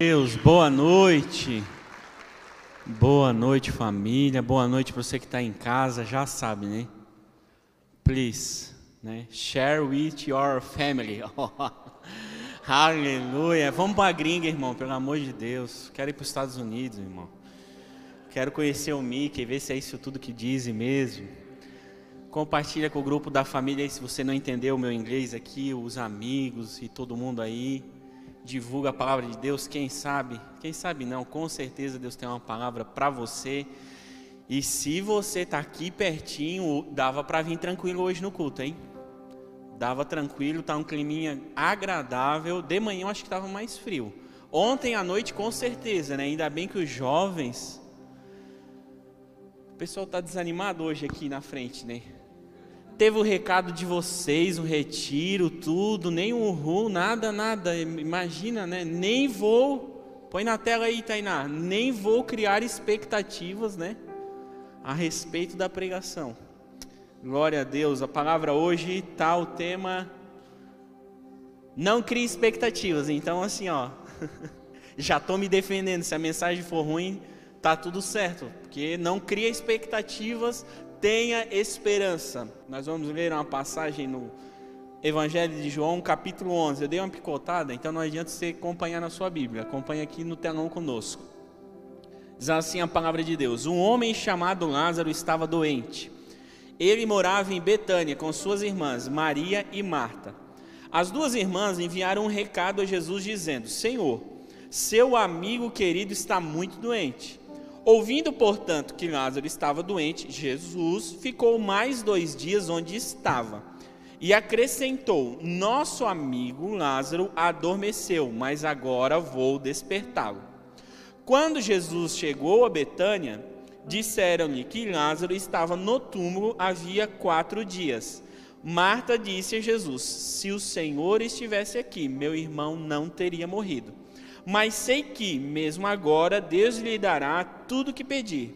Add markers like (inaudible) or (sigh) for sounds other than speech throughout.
Deus, boa noite. Boa noite, família. Boa noite para você que está em casa. Já sabe, né? Please, né? Share with your family. (laughs) Aleluia. Vamos para a gringa, irmão, pelo amor de Deus. Quero ir para os Estados Unidos, irmão. Quero conhecer o Mickey, ver se é isso tudo que dizem mesmo. Compartilha com o grupo da família aí se você não entendeu o meu inglês aqui, os amigos e todo mundo aí divulga a palavra de Deus, quem sabe, quem sabe não, com certeza Deus tem uma palavra para você. E se você está aqui pertinho, dava para vir tranquilo hoje no culto, hein? Dava tranquilo, tá um climinha agradável. De manhã eu acho que estava mais frio. Ontem à noite com certeza, né? Ainda bem que os jovens o pessoal está desanimado hoje aqui na frente, né? Teve o recado de vocês, o retiro, tudo, nem um ru, nada, nada. Imagina, né? Nem vou, põe na tela aí, Tainá, nem vou criar expectativas, né? A respeito da pregação. Glória a Deus. A palavra hoje está o tema. Não crie expectativas. Então, assim, ó. (laughs) já estou me defendendo. Se a mensagem for ruim, tá tudo certo. Porque não cria expectativas tenha esperança. Nós vamos ler uma passagem no Evangelho de João, capítulo 11. Eu dei uma picotada, então não adianta você acompanhar na sua Bíblia. Acompanhe aqui no telão conosco. Diz assim a palavra de Deus: Um homem chamado Lázaro estava doente. Ele morava em Betânia com suas irmãs, Maria e Marta. As duas irmãs enviaram um recado a Jesus dizendo: Senhor, seu amigo querido está muito doente. Ouvindo, portanto, que Lázaro estava doente, Jesus ficou mais dois dias onde estava. E acrescentou: Nosso amigo Lázaro adormeceu, mas agora vou despertá-lo. Quando Jesus chegou a Betânia, disseram-lhe que Lázaro estava no túmulo havia quatro dias. Marta disse a Jesus: Se o Senhor estivesse aqui, meu irmão não teria morrido. Mas sei que, mesmo agora, Deus lhe dará tudo o que pedir.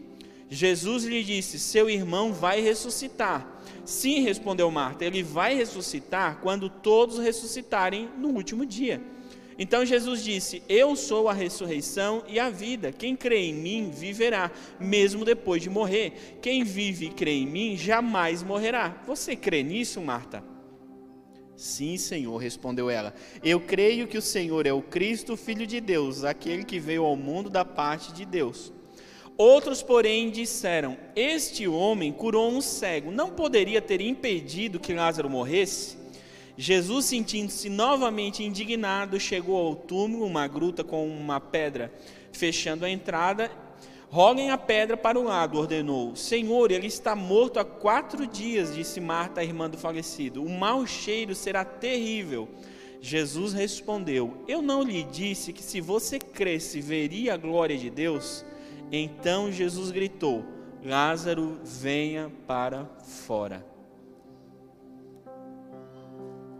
Jesus lhe disse: Seu irmão vai ressuscitar. Sim, respondeu Marta, ele vai ressuscitar quando todos ressuscitarem no último dia. Então Jesus disse: Eu sou a ressurreição e a vida. Quem crê em mim viverá, mesmo depois de morrer. Quem vive e crê em mim jamais morrerá. Você crê nisso, Marta? Sim, Senhor, respondeu ela. Eu creio que o Senhor é o Cristo, Filho de Deus, aquele que veio ao mundo da parte de Deus. Outros, porém, disseram: Este homem curou um cego, não poderia ter impedido que Lázaro morresse? Jesus, sentindo-se novamente indignado, chegou ao túmulo, uma gruta com uma pedra fechando a entrada, Roguem a pedra para o lado, ordenou. Senhor, ele está morto há quatro dias, disse Marta, a irmã do falecido. O mau cheiro será terrível. Jesus respondeu: Eu não lhe disse que se você cresce veria a glória de Deus? Então Jesus gritou: Lázaro, venha para fora.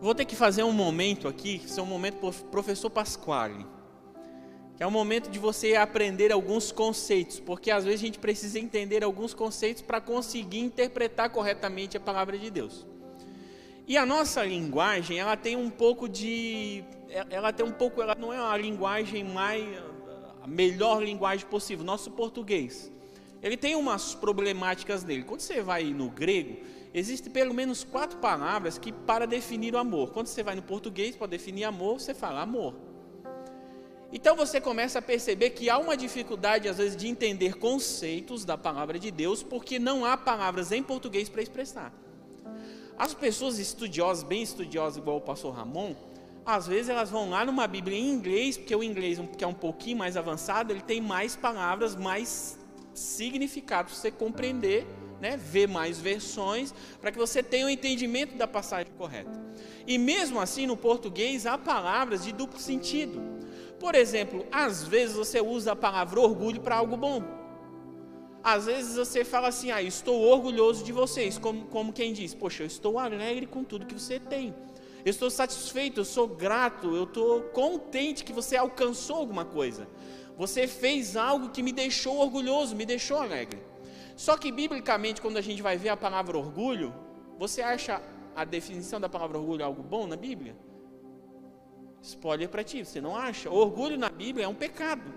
Vou ter que fazer um momento aqui, que é um momento professor Pasquale que é o momento de você aprender alguns conceitos, porque às vezes a gente precisa entender alguns conceitos para conseguir interpretar corretamente a palavra de Deus. E a nossa linguagem, ela tem um pouco de ela tem um pouco, ela não é a linguagem mais a melhor linguagem possível, nosso português. Ele tem umas problemáticas nele. Quando você vai no grego, existem pelo menos quatro palavras que para definir o amor. Quando você vai no português para definir amor, você fala amor. Então você começa a perceber que há uma dificuldade, às vezes, de entender conceitos da palavra de Deus, porque não há palavras em português para expressar. As pessoas estudiosas, bem estudiosas, igual o pastor Ramon, às vezes elas vão lá numa Bíblia em inglês, porque o inglês, que é um pouquinho mais avançado, ele tem mais palavras, mais significado para você compreender, né, ver mais versões, para que você tenha o um entendimento da passagem correta. E mesmo assim, no português, há palavras de duplo sentido. Por exemplo, às vezes você usa a palavra orgulho para algo bom. Às vezes você fala assim, ah, estou orgulhoso de vocês, como, como quem diz, poxa, eu estou alegre com tudo que você tem. Eu estou satisfeito, eu sou grato, eu estou contente que você alcançou alguma coisa. Você fez algo que me deixou orgulhoso, me deixou alegre. Só que biblicamente, quando a gente vai ver a palavra orgulho, você acha a definição da palavra orgulho algo bom na Bíblia? Spoiler para ti, você não acha? Orgulho na Bíblia é um pecado.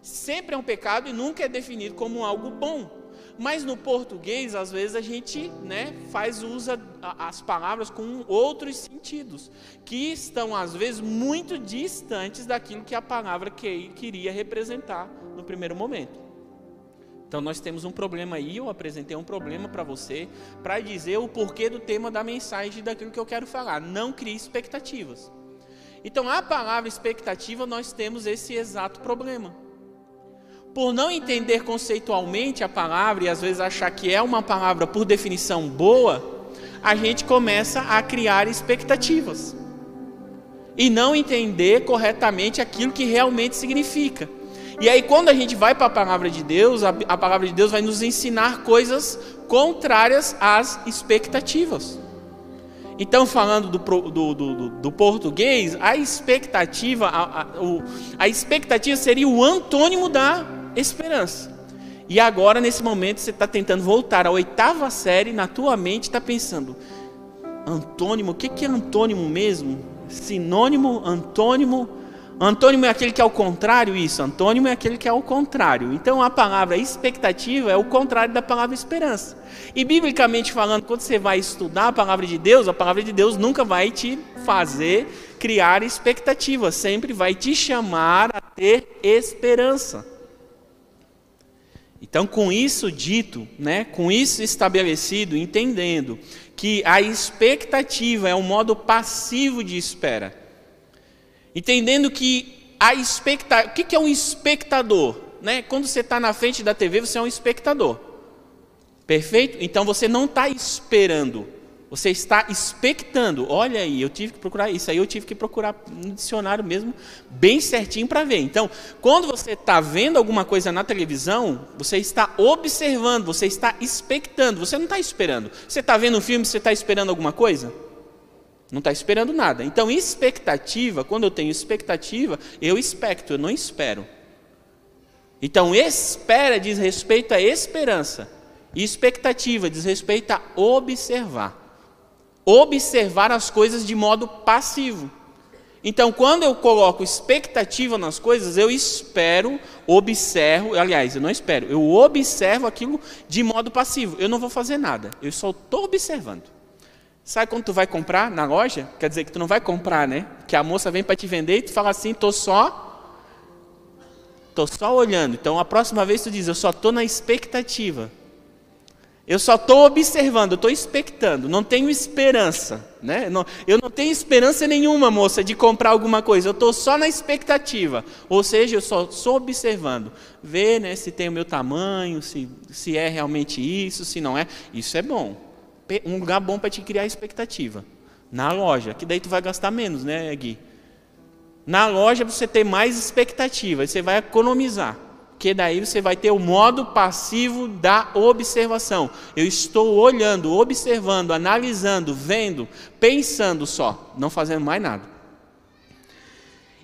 Sempre é um pecado e nunca é definido como algo bom. Mas no português, às vezes a gente né, faz usa as palavras com outros sentidos, que estão às vezes muito distantes daquilo que a palavra que, queria representar no primeiro momento. Então nós temos um problema aí, eu apresentei um problema para você, para dizer o porquê do tema da mensagem daquilo que eu quero falar. Não crie expectativas. Então a palavra expectativa nós temos esse exato problema por não entender conceitualmente a palavra e às vezes achar que é uma palavra por definição boa, a gente começa a criar expectativas e não entender corretamente aquilo que realmente significa. E aí, quando a gente vai para a palavra de Deus, a, palavra de Deus vai nos ensinar coisas contrárias às expectativas. Então, falando do, do, do, do, português, a expectativa, a, a, o, a expectativa seria o antônimo da esperança. E agora, nesse momento, você está tentando voltar à oitava série, na tua mente está pensando, antônimo, o que, que é antônimo mesmo? Sinônimo, antônimo. Antônimo é aquele que é o contrário, isso. Antônimo é aquele que é o contrário. Então a palavra expectativa é o contrário da palavra esperança. E biblicamente falando, quando você vai estudar a palavra de Deus, a palavra de Deus nunca vai te fazer criar expectativa, sempre vai te chamar a ter esperança. Então, com isso dito, né, com isso estabelecido, entendendo que a expectativa é um modo passivo de espera, entendendo que a expectativa, o que é um espectador? Né? Quando você está na frente da TV, você é um espectador, perfeito? Então você não está esperando, você está expectando. Olha aí, eu tive que procurar isso aí, eu tive que procurar no dicionário mesmo, bem certinho para ver. Então, quando você está vendo alguma coisa na televisão, você está observando, você está expectando, você não está esperando. Você está vendo um filme, você está esperando alguma coisa? Não está esperando nada. Então, expectativa, quando eu tenho expectativa, eu expecto, eu não espero. Então, espera diz respeito à esperança. E expectativa diz respeito a observar observar as coisas de modo passivo. Então, quando eu coloco expectativa nas coisas, eu espero, observo, aliás, eu não espero, eu observo aquilo de modo passivo. Eu não vou fazer nada, eu só estou observando. Sabe quando tu vai comprar na loja? Quer dizer que tu não vai comprar, né? Que a moça vem para te vender e tu fala assim, tô só, tô só olhando. Então, a próxima vez tu diz, eu só estou na expectativa. Eu só estou observando, estou expectando, não tenho esperança. Né? Não, eu não tenho esperança nenhuma, moça, de comprar alguma coisa. Eu estou só na expectativa. Ou seja, eu só estou observando. Ver né, se tem o meu tamanho, se, se é realmente isso, se não é. Isso é bom. Um lugar bom para te criar expectativa. Na loja, que daí tu vai gastar menos, né, Gui? Na loja você tem mais expectativa, você vai economizar que daí você vai ter o modo passivo da observação. Eu estou olhando, observando, analisando, vendo, pensando só, não fazendo mais nada.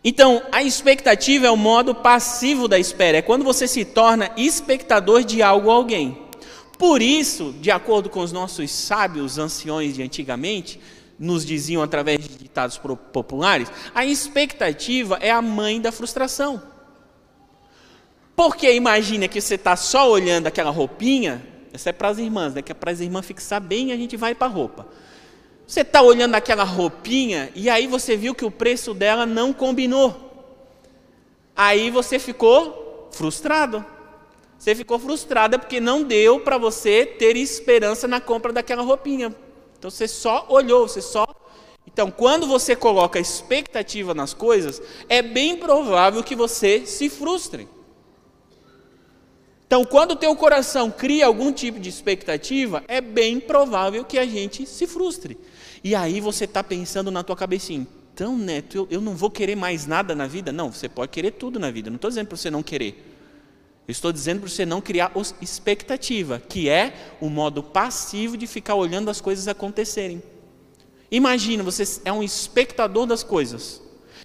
Então, a expectativa é o modo passivo da espera, é quando você se torna espectador de algo ou alguém. Por isso, de acordo com os nossos sábios anciões de antigamente, nos diziam através de ditados populares, a expectativa é a mãe da frustração. Porque imagina que você está só olhando aquela roupinha, essa é para as irmãs, né? que é para as irmãs fixar bem e a gente vai para a roupa. Você está olhando aquela roupinha e aí você viu que o preço dela não combinou. Aí você ficou frustrado. Você ficou frustrada porque não deu para você ter esperança na compra daquela roupinha. Então você só olhou, você só. Então, quando você coloca expectativa nas coisas, é bem provável que você se frustre. Então, quando o teu coração cria algum tipo de expectativa, é bem provável que a gente se frustre. E aí você está pensando na tua cabecinha, então, Neto, eu, eu não vou querer mais nada na vida? Não, você pode querer tudo na vida. Não estou dizendo para você não querer. Eu estou dizendo para você não criar expectativa, que é o modo passivo de ficar olhando as coisas acontecerem. Imagina, você é um espectador das coisas.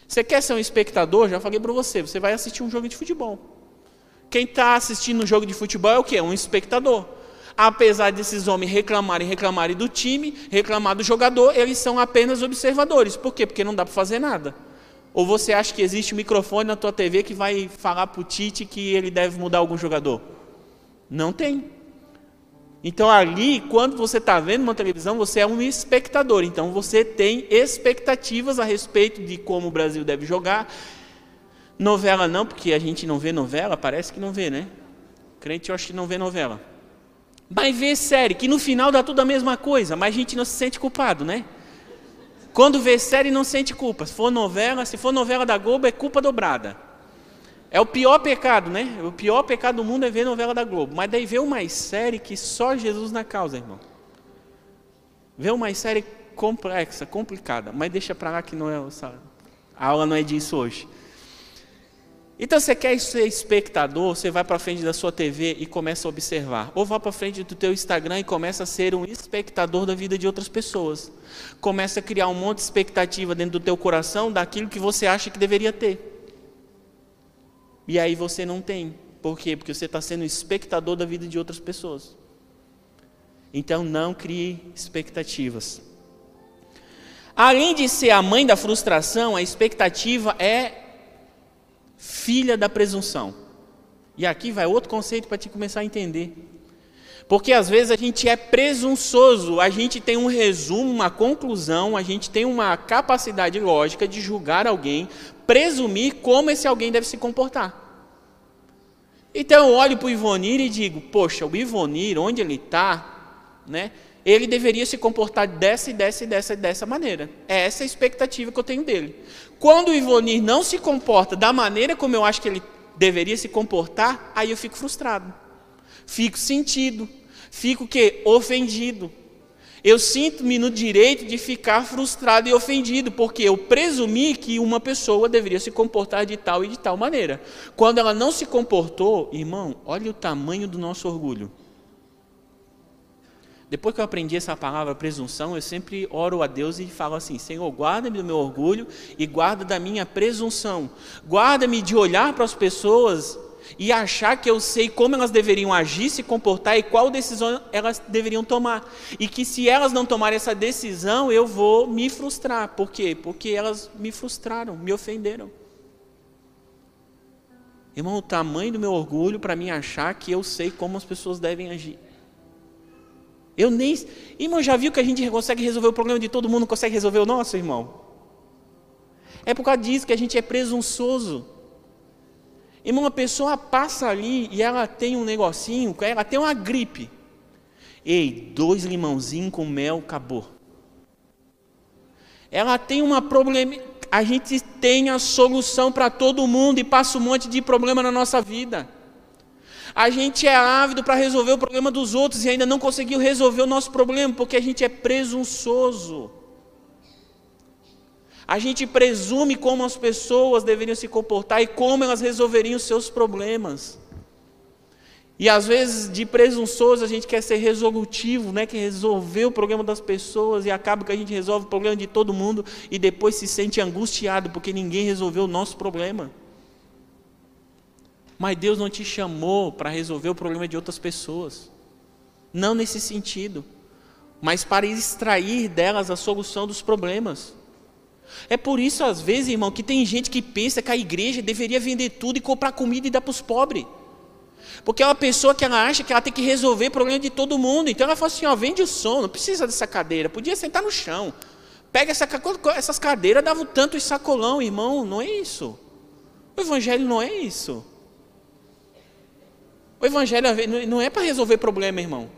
Você quer ser um espectador? Já falei para você, você vai assistir um jogo de futebol. Quem está assistindo um jogo de futebol é o quê? Um espectador. Apesar desses homens reclamarem, reclamarem do time, reclamar do jogador, eles são apenas observadores. Por quê? Porque não dá para fazer nada. Ou você acha que existe um microfone na tua TV que vai falar para o Tite que ele deve mudar algum jogador? Não tem. Então ali, quando você está vendo uma televisão, você é um espectador. Então você tem expectativas a respeito de como o Brasil deve jogar. Novela não, porque a gente não vê novela, parece que não vê, né? Crente eu acho que não vê novela. Mas vê série, que no final dá tudo a mesma coisa, mas a gente não se sente culpado, né? Quando vê série não sente culpa. Se for novela, se for novela da Globo é culpa dobrada. É o pior pecado, né? O pior pecado do mundo é ver novela da Globo. Mas daí vê uma série que só Jesus na causa, irmão. Vê uma série complexa, complicada. Mas deixa para lá que não é. A aula não é disso hoje. Então você quer ser espectador, você vai para frente da sua TV e começa a observar. Ou vai para frente do teu Instagram e começa a ser um espectador da vida de outras pessoas. Começa a criar um monte de expectativa dentro do teu coração daquilo que você acha que deveria ter. E aí você não tem. Por quê? Porque você está sendo espectador da vida de outras pessoas. Então não crie expectativas. Além de ser a mãe da frustração, a expectativa é filha da presunção. E aqui vai outro conceito para te começar a entender. Porque às vezes a gente é presunçoso, a gente tem um resumo, uma conclusão, a gente tem uma capacidade lógica de julgar alguém, presumir como esse alguém deve se comportar. Então eu olho para o Ivonir e digo: Poxa, o Ivonir, onde ele está, né, ele deveria se comportar dessa e dessa e dessa e dessa maneira. É essa a expectativa que eu tenho dele. Quando o Ivonir não se comporta da maneira como eu acho que ele deveria se comportar, aí eu fico frustrado. Fico sentido. Fico que ofendido. Eu sinto-me no direito de ficar frustrado e ofendido, porque eu presumi que uma pessoa deveria se comportar de tal e de tal maneira. Quando ela não se comportou, irmão, olha o tamanho do nosso orgulho. Depois que eu aprendi essa palavra presunção, eu sempre oro a Deus e falo assim: Senhor, guarda-me do meu orgulho e guarda da minha presunção. Guarda-me de olhar para as pessoas e achar que eu sei como elas deveriam agir, se comportar e qual decisão elas deveriam tomar. E que se elas não tomarem essa decisão, eu vou me frustrar. Por quê? Porque elas me frustraram, me ofenderam. Irmão, o tamanho do meu orgulho para mim achar que eu sei como as pessoas devem agir. Eu nem. Irmão, já viu que a gente consegue resolver o problema de todo mundo, consegue resolver o nosso, irmão? É por causa disso que a gente é presunçoso. Irmão, uma pessoa passa ali e ela tem um negocinho, ela tem uma gripe. Ei, dois limãozinhos com mel, acabou. Ela tem uma problema. A gente tem a solução para todo mundo e passa um monte de problema na nossa vida. A gente é ávido para resolver o problema dos outros e ainda não conseguiu resolver o nosso problema, porque a gente é presunçoso. A gente presume como as pessoas deveriam se comportar e como elas resolveriam os seus problemas. E às vezes, de presunçoso, a gente quer ser resolutivo, né? quer resolver o problema das pessoas e acaba que a gente resolve o problema de todo mundo e depois se sente angustiado porque ninguém resolveu o nosso problema. Mas Deus não te chamou para resolver o problema de outras pessoas. Não nesse sentido. Mas para extrair delas a solução dos problemas. É por isso, às vezes, irmão, que tem gente que pensa que a igreja deveria vender tudo e comprar comida e dar para os pobres. Porque é uma pessoa que ela acha que ela tem que resolver o problema de todo mundo. Então ela fala assim: ó, vende o som, não precisa dessa cadeira, podia sentar no chão. Pega essa, essas cadeiras, dava tanto e sacolão, irmão. Não é isso. O evangelho não é isso. O evangelho não é para resolver problema, irmão.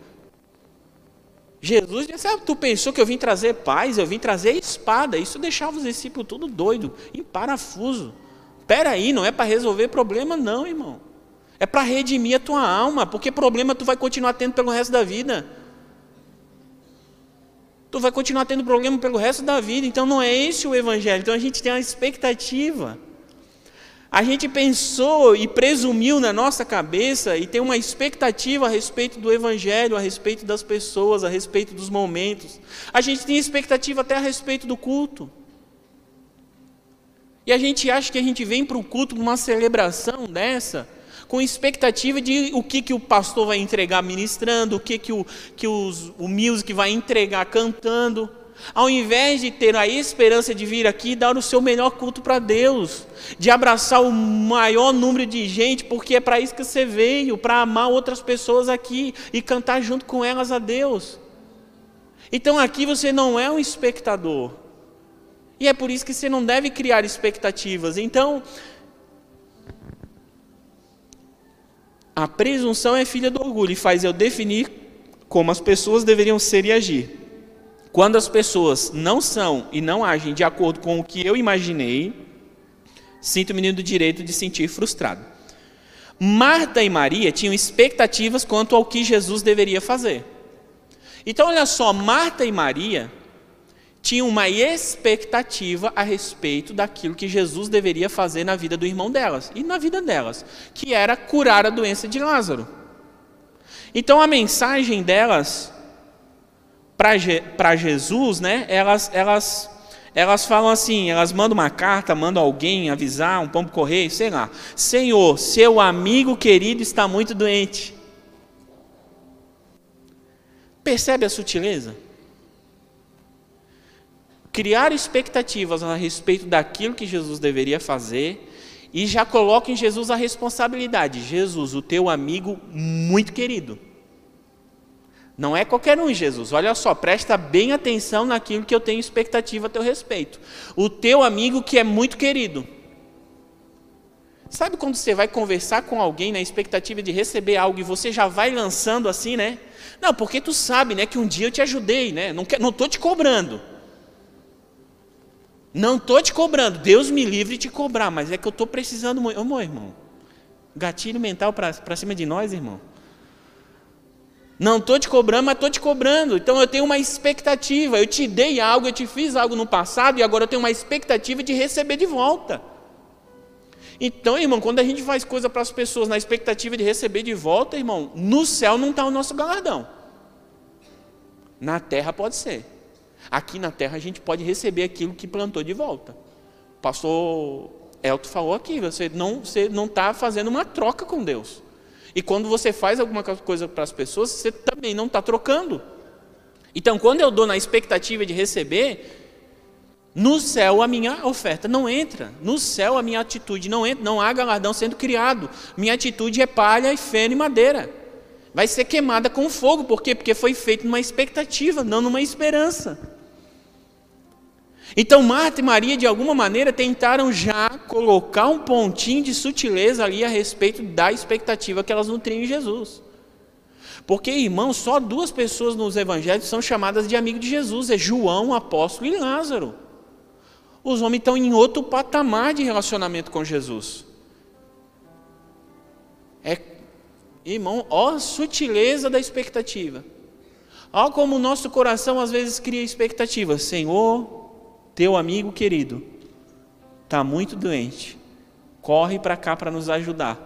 Jesus disse: ah, Tu pensou que eu vim trazer paz, eu vim trazer espada. Isso deixava os discípulos tudo doido, em parafuso. Espera aí, não é para resolver problema, não, irmão. É para redimir a tua alma, porque problema tu vai continuar tendo pelo resto da vida. Tu vai continuar tendo problema pelo resto da vida, então não é esse o evangelho. Então a gente tem uma expectativa. A gente pensou e presumiu na nossa cabeça e tem uma expectativa a respeito do Evangelho, a respeito das pessoas, a respeito dos momentos. A gente tem expectativa até a respeito do culto. E a gente acha que a gente vem para o culto, para uma celebração dessa, com expectativa de o que, que o pastor vai entregar ministrando, o que, que, o, que os, o music vai entregar cantando. Ao invés de ter a esperança de vir aqui e dar o seu melhor culto para Deus, de abraçar o maior número de gente, porque é para isso que você veio, para amar outras pessoas aqui e cantar junto com elas a Deus. Então aqui você não é um espectador. E é por isso que você não deve criar expectativas. Então, a presunção é filha do orgulho e faz eu definir como as pessoas deveriam ser e agir. Quando as pessoas não são e não agem de acordo com o que eu imaginei, sinto-me do direito de sentir frustrado. Marta e Maria tinham expectativas quanto ao que Jesus deveria fazer. Então, olha só, Marta e Maria tinham uma expectativa a respeito daquilo que Jesus deveria fazer na vida do irmão delas e na vida delas, que era curar a doença de Lázaro. Então, a mensagem delas para Jesus, né, elas, elas, elas falam assim, elas mandam uma carta, mandam alguém avisar, um pombo correio, sei lá. Senhor, seu amigo querido está muito doente. Percebe a sutileza? Criar expectativas a respeito daquilo que Jesus deveria fazer e já coloca em Jesus a responsabilidade. Jesus, o teu amigo muito querido não é qualquer um, Jesus. Olha só, presta bem atenção naquilo que eu tenho expectativa a teu respeito. O teu amigo que é muito querido. Sabe quando você vai conversar com alguém na expectativa de receber algo e você já vai lançando assim, né? Não, porque tu sabe, né, que um dia eu te ajudei, né? Não não tô te cobrando. Não tô te cobrando. Deus me livre de te cobrar, mas é que eu tô precisando muito. Meu irmão. Gatilho mental para cima de nós, irmão. Não estou te cobrando, mas estou te cobrando. Então eu tenho uma expectativa. Eu te dei algo, eu te fiz algo no passado e agora eu tenho uma expectativa de receber de volta. Então, irmão, quando a gente faz coisa para as pessoas na expectativa de receber de volta, irmão, no céu não está o nosso galardão. Na terra pode ser. Aqui na terra a gente pode receber aquilo que plantou de volta. O pastor Elton falou aqui, você não está você não tá fazendo uma troca com Deus. E quando você faz alguma coisa para as pessoas, você também não está trocando. Então, quando eu dou na expectativa de receber, no céu a minha oferta não entra. No céu a minha atitude não entra. Não há galardão sendo criado. Minha atitude é palha e feno e madeira. Vai ser queimada com fogo. Por quê? Porque foi feito numa expectativa, não numa esperança. Então Marta e Maria, de alguma maneira, tentaram já colocar um pontinho de sutileza ali a respeito da expectativa que elas nutriam em Jesus. Porque, irmãos, só duas pessoas nos evangelhos são chamadas de amigo de Jesus: é João, apóstolo, e Lázaro. Os homens estão em outro patamar de relacionamento com Jesus. É, irmão, ó a sutileza da expectativa. Ó como o nosso coração às vezes cria expectativa. Senhor, teu amigo querido está muito doente, corre para cá para nos ajudar.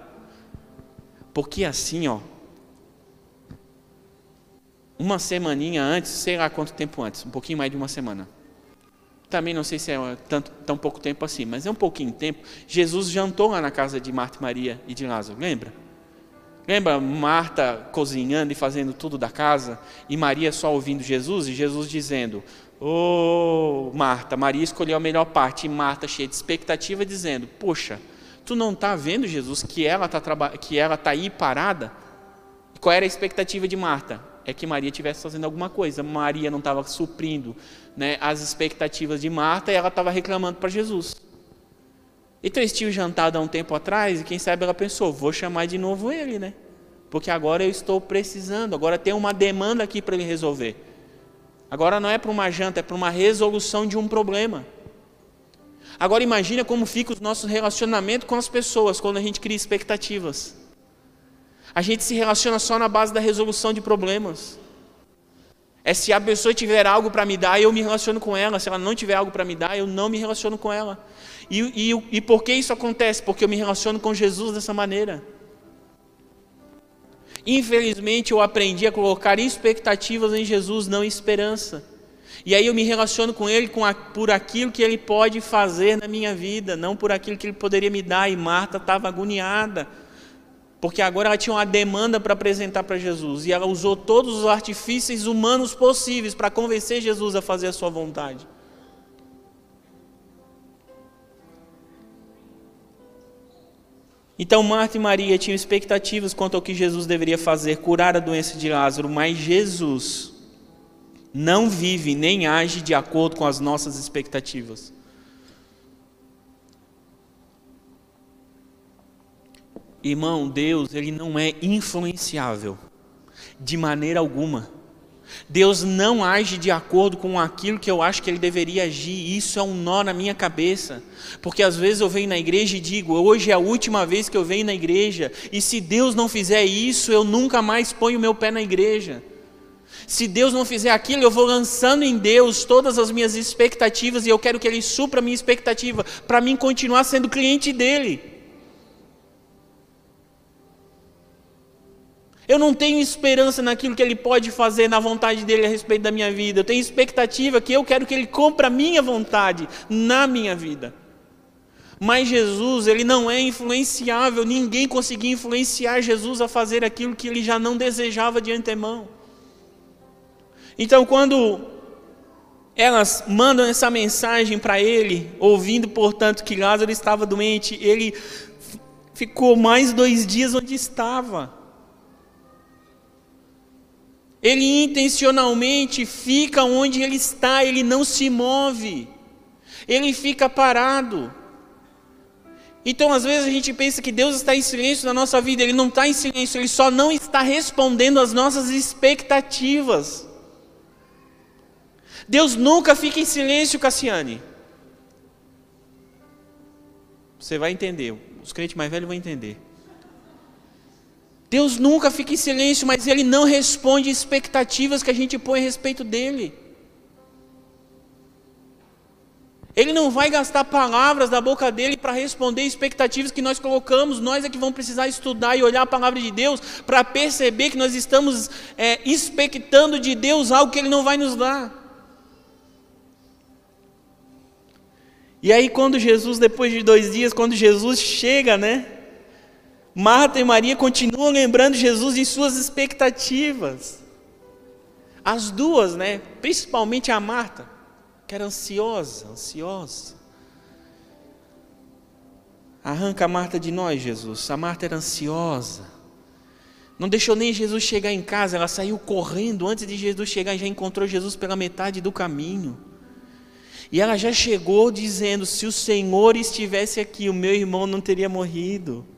Porque assim, ó, uma semaninha antes, sei lá quanto tempo antes, um pouquinho mais de uma semana. Também não sei se é tanto, tão pouco tempo assim, mas é um pouquinho de tempo. Jesus jantou lá na casa de Marta Maria e de Lázaro, lembra? Lembra Marta cozinhando e fazendo tudo da casa e Maria só ouvindo Jesus e Jesus dizendo: Oh, Marta, Maria escolheu a melhor parte, e Marta, cheia de expectativa, dizendo: Poxa, tu não está vendo, Jesus, que ela está que ela tá aí parada? Qual era a expectativa de Marta? É que Maria estivesse fazendo alguma coisa. Maria não estava suprindo né, as expectativas de Marta e ela estava reclamando para Jesus. Então eles tinham jantado há um tempo atrás e quem sabe ela pensou: vou chamar de novo ele, né? Porque agora eu estou precisando, agora tem uma demanda aqui para ele resolver. Agora não é para uma janta, é para uma resolução de um problema. Agora imagina como fica o nosso relacionamento com as pessoas quando a gente cria expectativas. A gente se relaciona só na base da resolução de problemas. É se a pessoa tiver algo para me dar, eu me relaciono com ela. Se ela não tiver algo para me dar, eu não me relaciono com ela. E, e, e por que isso acontece? Porque eu me relaciono com Jesus dessa maneira. Infelizmente, eu aprendi a colocar expectativas em Jesus, não esperança. E aí eu me relaciono com Ele com a, por aquilo que Ele pode fazer na minha vida, não por aquilo que Ele poderia me dar. E Marta estava agoniada. Porque agora ela tinha uma demanda para apresentar para Jesus. E ela usou todos os artifícios humanos possíveis para convencer Jesus a fazer a sua vontade. Então Marta e Maria tinham expectativas quanto ao que Jesus deveria fazer, curar a doença de Lázaro, mas Jesus não vive nem age de acordo com as nossas expectativas. Irmão, Deus, ele não é influenciável de maneira alguma. Deus não age de acordo com aquilo que eu acho que ele deveria agir. Isso é um nó na minha cabeça. Porque às vezes eu venho na igreja e digo, hoje é a última vez que eu venho na igreja, e se Deus não fizer isso, eu nunca mais ponho meu pé na igreja. Se Deus não fizer aquilo, eu vou lançando em Deus todas as minhas expectativas e eu quero que Ele supra a minha expectativa para mim continuar sendo cliente dele. Eu não tenho esperança naquilo que Ele pode fazer, na vontade dele a respeito da minha vida. Eu tenho expectativa que eu quero que Ele compre a minha vontade na minha vida. Mas Jesus, Ele não é influenciável, ninguém conseguia influenciar Jesus a fazer aquilo que Ele já não desejava de antemão. Então, quando elas mandam essa mensagem para ele, ouvindo, portanto, que Lázaro estava doente, ele ficou mais dois dias onde estava. Ele intencionalmente fica onde ele está, ele não se move, ele fica parado. Então, às vezes, a gente pensa que Deus está em silêncio na nossa vida, Ele não está em silêncio, Ele só não está respondendo às nossas expectativas. Deus nunca fica em silêncio, Cassiane. Você vai entender, os crentes mais velhos vão entender. Deus nunca fica em silêncio, mas Ele não responde expectativas que a gente põe a respeito dEle. Ele não vai gastar palavras da boca dele para responder expectativas que nós colocamos. Nós é que vamos precisar estudar e olhar a palavra de Deus para perceber que nós estamos é, expectando de Deus algo que Ele não vai nos dar. E aí, quando Jesus, depois de dois dias, quando Jesus chega, né? Marta e Maria continuam lembrando Jesus em suas expectativas. As duas, né? Principalmente a Marta, que era ansiosa, ansiosa. Arranca a Marta de nós, Jesus. A Marta era ansiosa. Não deixou nem Jesus chegar em casa, ela saiu correndo antes de Jesus chegar e já encontrou Jesus pela metade do caminho. E ela já chegou dizendo: se o Senhor estivesse aqui, o meu irmão não teria morrido.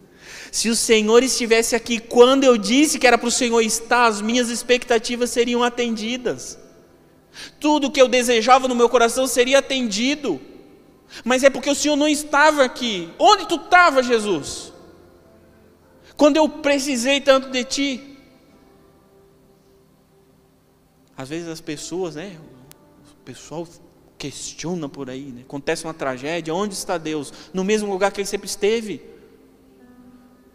Se o Senhor estivesse aqui quando eu disse que era para o Senhor estar, as minhas expectativas seriam atendidas. Tudo que eu desejava no meu coração seria atendido. Mas é porque o Senhor não estava aqui. Onde tu estava, Jesus? Quando eu precisei tanto de ti. Às vezes as pessoas, né? O pessoal questiona por aí, né? acontece uma tragédia, onde está Deus? No mesmo lugar que ele sempre esteve.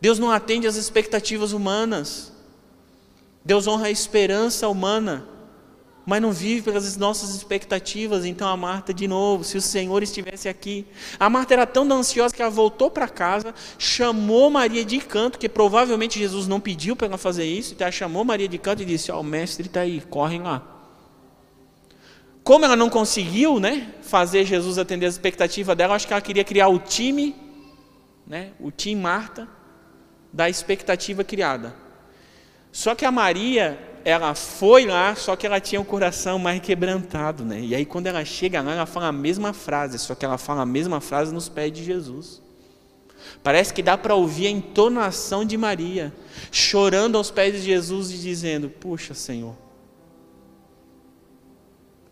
Deus não atende às expectativas humanas. Deus honra a esperança humana, mas não vive pelas nossas expectativas. Então a Marta, de novo, se o Senhor estivesse aqui. A Marta era tão ansiosa que ela voltou para casa, chamou Maria de canto, que provavelmente Jesus não pediu para ela fazer isso, então ela chamou Maria de canto e disse: Ó, oh, o mestre está aí, correm lá. Como ela não conseguiu né, fazer Jesus atender as expectativas dela, acho que ela queria criar o time, né, o time Marta, da expectativa criada. Só que a Maria, ela foi lá, só que ela tinha o coração mais quebrantado, né? E aí quando ela chega lá, ela fala a mesma frase, só que ela fala a mesma frase nos pés de Jesus. Parece que dá para ouvir a entonação de Maria, chorando aos pés de Jesus e dizendo: Puxa, Senhor,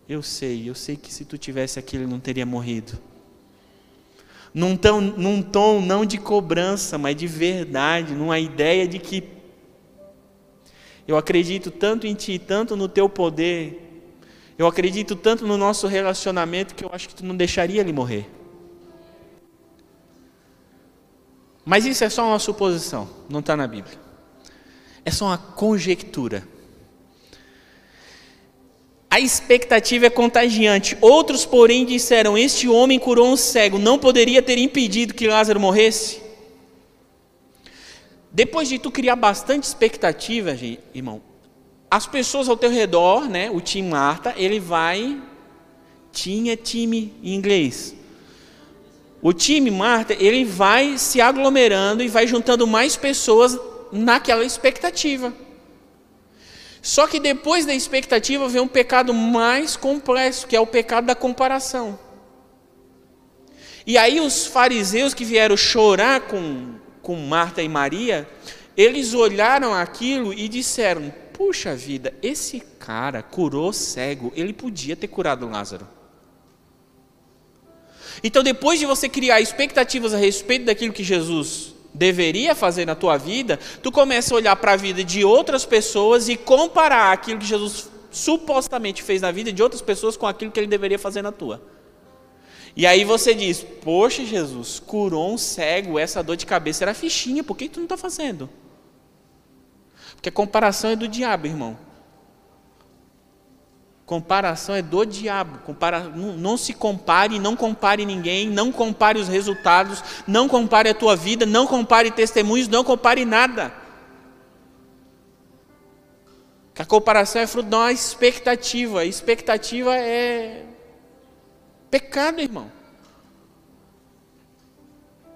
eu sei, eu sei que se tu tivesse aqui ele não teria morrido. Num tom, num tom não de cobrança, mas de verdade, numa ideia de que eu acredito tanto em ti, tanto no teu poder, eu acredito tanto no nosso relacionamento que eu acho que tu não deixaria ele morrer. Mas isso é só uma suposição, não está na Bíblia. É só uma conjectura. A expectativa é contagiante. Outros, porém, disseram: Este homem curou um cego, não poderia ter impedido que Lázaro morresse? Depois de tu criar bastante expectativa, irmão, as pessoas ao teu redor, né, o time Marta, ele vai tinha time em inglês. O time Marta, ele vai se aglomerando e vai juntando mais pessoas naquela expectativa. Só que depois da expectativa vem um pecado mais complexo, que é o pecado da comparação. E aí os fariseus que vieram chorar com, com Marta e Maria, eles olharam aquilo e disseram: Puxa vida, esse cara curou cego, ele podia ter curado Lázaro. Então, depois de você criar expectativas a respeito daquilo que Jesus deveria fazer na tua vida, tu começa a olhar para a vida de outras pessoas e comparar aquilo que Jesus supostamente fez na vida de outras pessoas com aquilo que ele deveria fazer na tua. E aí você diz: Poxa, Jesus, curou um cego, essa dor de cabeça era fichinha, por que tu não está fazendo? Porque a comparação é do diabo, irmão. Comparação é do diabo. Compara, não, não, se compare, não compare ninguém, não compare os resultados, não compare a tua vida, não compare testemunhos, não compare nada. A comparação é fruto de uma expectativa. Expectativa é pecado, irmão.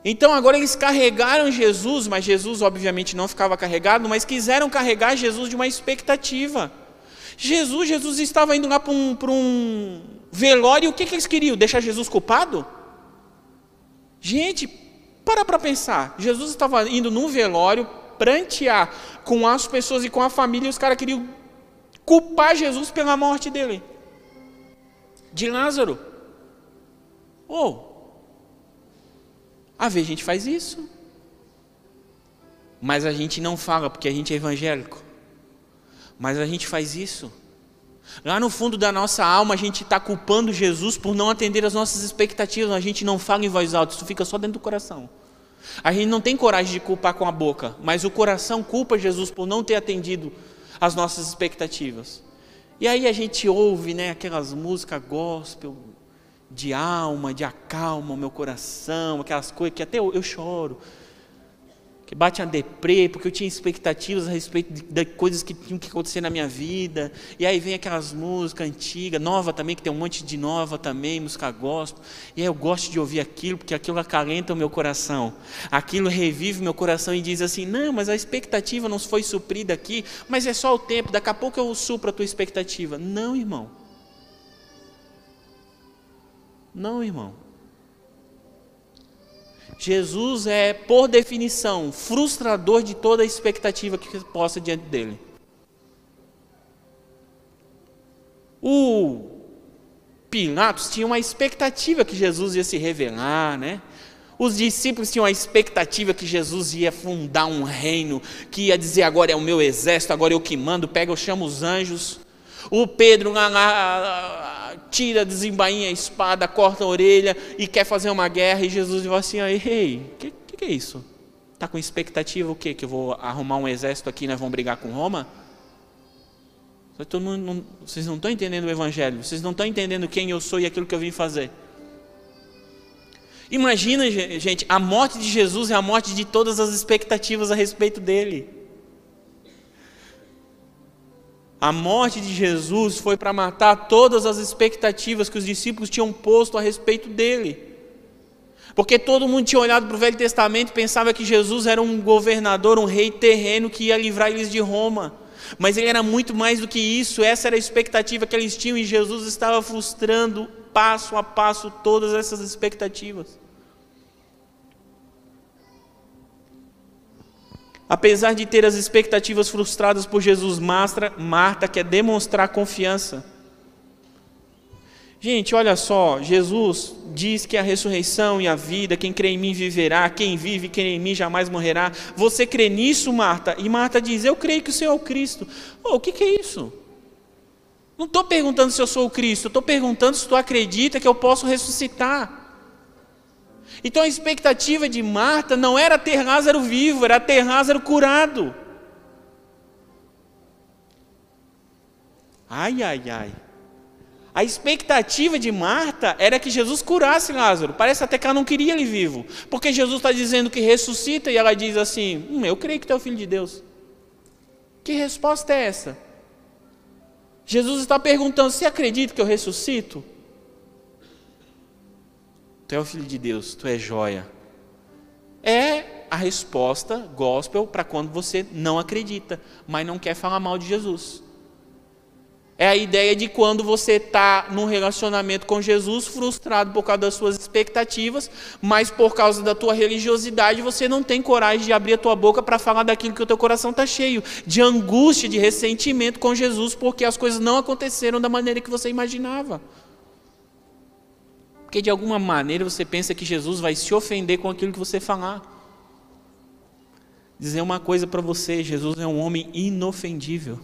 Então agora eles carregaram Jesus, mas Jesus obviamente não ficava carregado, mas quiseram carregar Jesus de uma expectativa. Jesus, Jesus estava indo lá para um, para um velório, o que, que eles queriam? Deixar Jesus culpado? Gente, para para pensar. Jesus estava indo num velório prantear com as pessoas e com a família, e os caras queriam culpar Jesus pela morte dele. De Lázaro. Ou, oh, às a gente faz isso. Mas a gente não fala porque a gente é evangélico. Mas a gente faz isso. Lá no fundo da nossa alma, a gente está culpando Jesus por não atender as nossas expectativas. A gente não fala em voz alta, isso fica só dentro do coração. A gente não tem coragem de culpar com a boca, mas o coração culpa Jesus por não ter atendido as nossas expectativas. E aí a gente ouve né, aquelas músicas gospel, de alma, de acalma o meu coração, aquelas coisas que até eu, eu choro, que bate a deprê, porque eu tinha expectativas a respeito de, de, coisas que tinham que acontecer na minha vida, e aí vem aquelas músicas antigas, nova também, que tem um monte de nova também, música gospel, e aí eu gosto de ouvir aquilo, porque aquilo acalenta o meu coração, aquilo revive o meu coração e diz assim, não, mas a expectativa não foi suprida aqui, mas é só o tempo, daqui a pouco eu supro a tua expectativa. Não, irmão. Não, irmão. Jesus é, por definição, frustrador de toda a expectativa que possa diante dele. O Pilatos tinha uma expectativa que Jesus ia se revelar, né? Os discípulos tinham a expectativa que Jesus ia fundar um reino, que ia dizer agora é o meu exército, agora eu que mando, pega, eu chamo os anjos. O Pedro lá, lá, tira, desembainha a espada, corta a orelha e quer fazer uma guerra. E Jesus diz assim: Ei, o que, que, é isso? Está com expectativa o quê? Que eu vou arrumar um exército aqui e nós vamos brigar com Roma? vocês não estão entendendo o Evangelho, vocês não estão entendendo quem eu sou e aquilo que eu vim fazer. Imagina, gente, a morte de Jesus é a morte de todas as expectativas a respeito dele. A morte de Jesus foi para matar todas as expectativas que os discípulos tinham posto a respeito dele. Porque todo mundo tinha olhado para o Velho Testamento e pensava que Jesus era um governador, um rei terreno que ia livrar eles de Roma. Mas ele era muito mais do que isso, essa era a expectativa que eles tinham e Jesus estava frustrando passo a passo todas essas expectativas. Apesar de ter as expectativas frustradas por Jesus, Marta, Marta quer demonstrar confiança. Gente, olha só, Jesus diz que a ressurreição e a vida, quem crê em mim viverá, quem vive, quem em mim jamais morrerá. Você crê nisso, Marta? E Marta diz: Eu creio que o Senhor é o Cristo. Oh, o que, que é isso? Não estou perguntando se eu sou o Cristo, estou perguntando se tu acredita que eu posso ressuscitar. Então a expectativa de Marta não era ter Lázaro vivo, era ter Lázaro curado. Ai, ai, ai. A expectativa de Marta era que Jesus curasse Lázaro. Parece até que ela não queria ele vivo. Porque Jesus está dizendo que ressuscita e ela diz assim: hum, Eu creio que tu é o filho de Deus. Que resposta é essa? Jesus está perguntando: Você acredita que eu ressuscito? Tu é o filho de Deus, tu é joia. É a resposta gospel para quando você não acredita, mas não quer falar mal de Jesus. É a ideia de quando você está num relacionamento com Jesus, frustrado por causa das suas expectativas, mas por causa da tua religiosidade, você não tem coragem de abrir a tua boca para falar daquilo que o teu coração está cheio, de angústia, de ressentimento com Jesus, porque as coisas não aconteceram da maneira que você imaginava. Porque de alguma maneira você pensa que Jesus vai se ofender com aquilo que você falar. Dizer uma coisa para você: Jesus é um homem inofendível.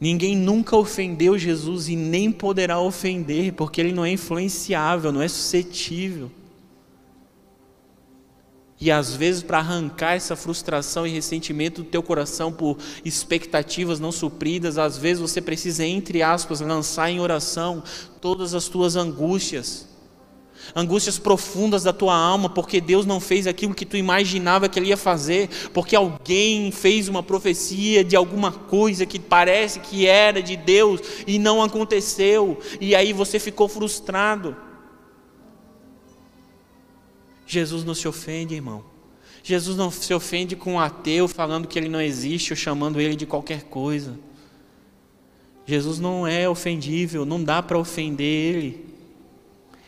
Ninguém nunca ofendeu Jesus e nem poderá ofender, porque ele não é influenciável, não é suscetível. E às vezes, para arrancar essa frustração e ressentimento do teu coração por expectativas não supridas, às vezes você precisa, entre aspas, lançar em oração todas as tuas angústias angústias profundas da tua alma, porque Deus não fez aquilo que tu imaginava que Ele ia fazer, porque alguém fez uma profecia de alguma coisa que parece que era de Deus e não aconteceu, e aí você ficou frustrado. Jesus não se ofende, irmão. Jesus não se ofende com um ateu falando que ele não existe ou chamando ele de qualquer coisa. Jesus não é ofendível, não dá para ofender ele.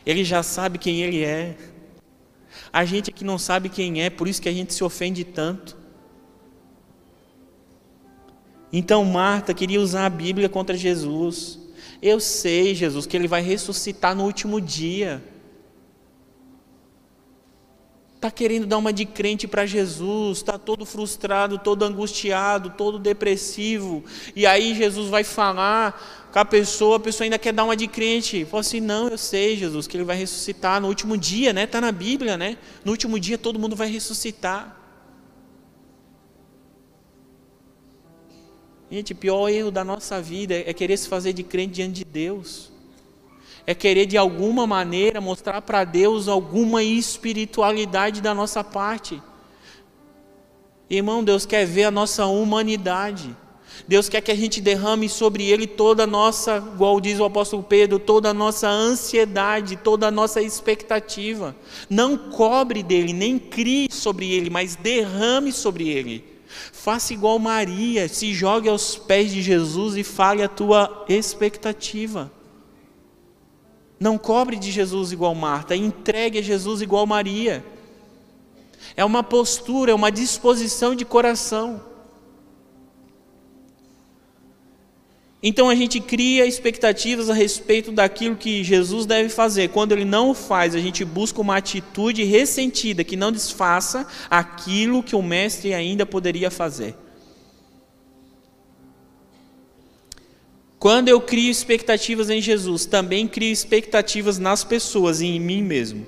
Ele já sabe quem ele é. A gente que não sabe quem é, por isso que a gente se ofende tanto. Então Marta queria usar a Bíblia contra Jesus. Eu sei, Jesus, que ele vai ressuscitar no último dia está querendo dar uma de crente para Jesus, está todo frustrado, todo angustiado, todo depressivo, e aí Jesus vai falar com a pessoa, a pessoa ainda quer dar uma de crente, fala assim, não, eu sei Jesus, que ele vai ressuscitar no último dia, né? Está na Bíblia, né? No último dia todo mundo vai ressuscitar. Gente, o pior erro da nossa vida é querer se fazer de crente diante de Deus é querer de alguma maneira mostrar para Deus alguma espiritualidade da nossa parte. Irmão, Deus quer ver a nossa humanidade. Deus quer que a gente derrame sobre Ele toda a nossa, igual diz o apóstolo Pedro, toda a nossa ansiedade, toda a nossa expectativa. Não cobre dele, nem crie sobre Ele, mas derrame sobre Ele. Faça igual Maria, se jogue aos pés de Jesus e fale a tua expectativa. Não cobre de Jesus igual Marta, entregue a Jesus igual Maria. É uma postura, é uma disposição de coração. Então a gente cria expectativas a respeito daquilo que Jesus deve fazer. Quando ele não o faz, a gente busca uma atitude ressentida que não desfaça aquilo que o mestre ainda poderia fazer. Quando eu crio expectativas em Jesus, também crio expectativas nas pessoas e em mim mesmo.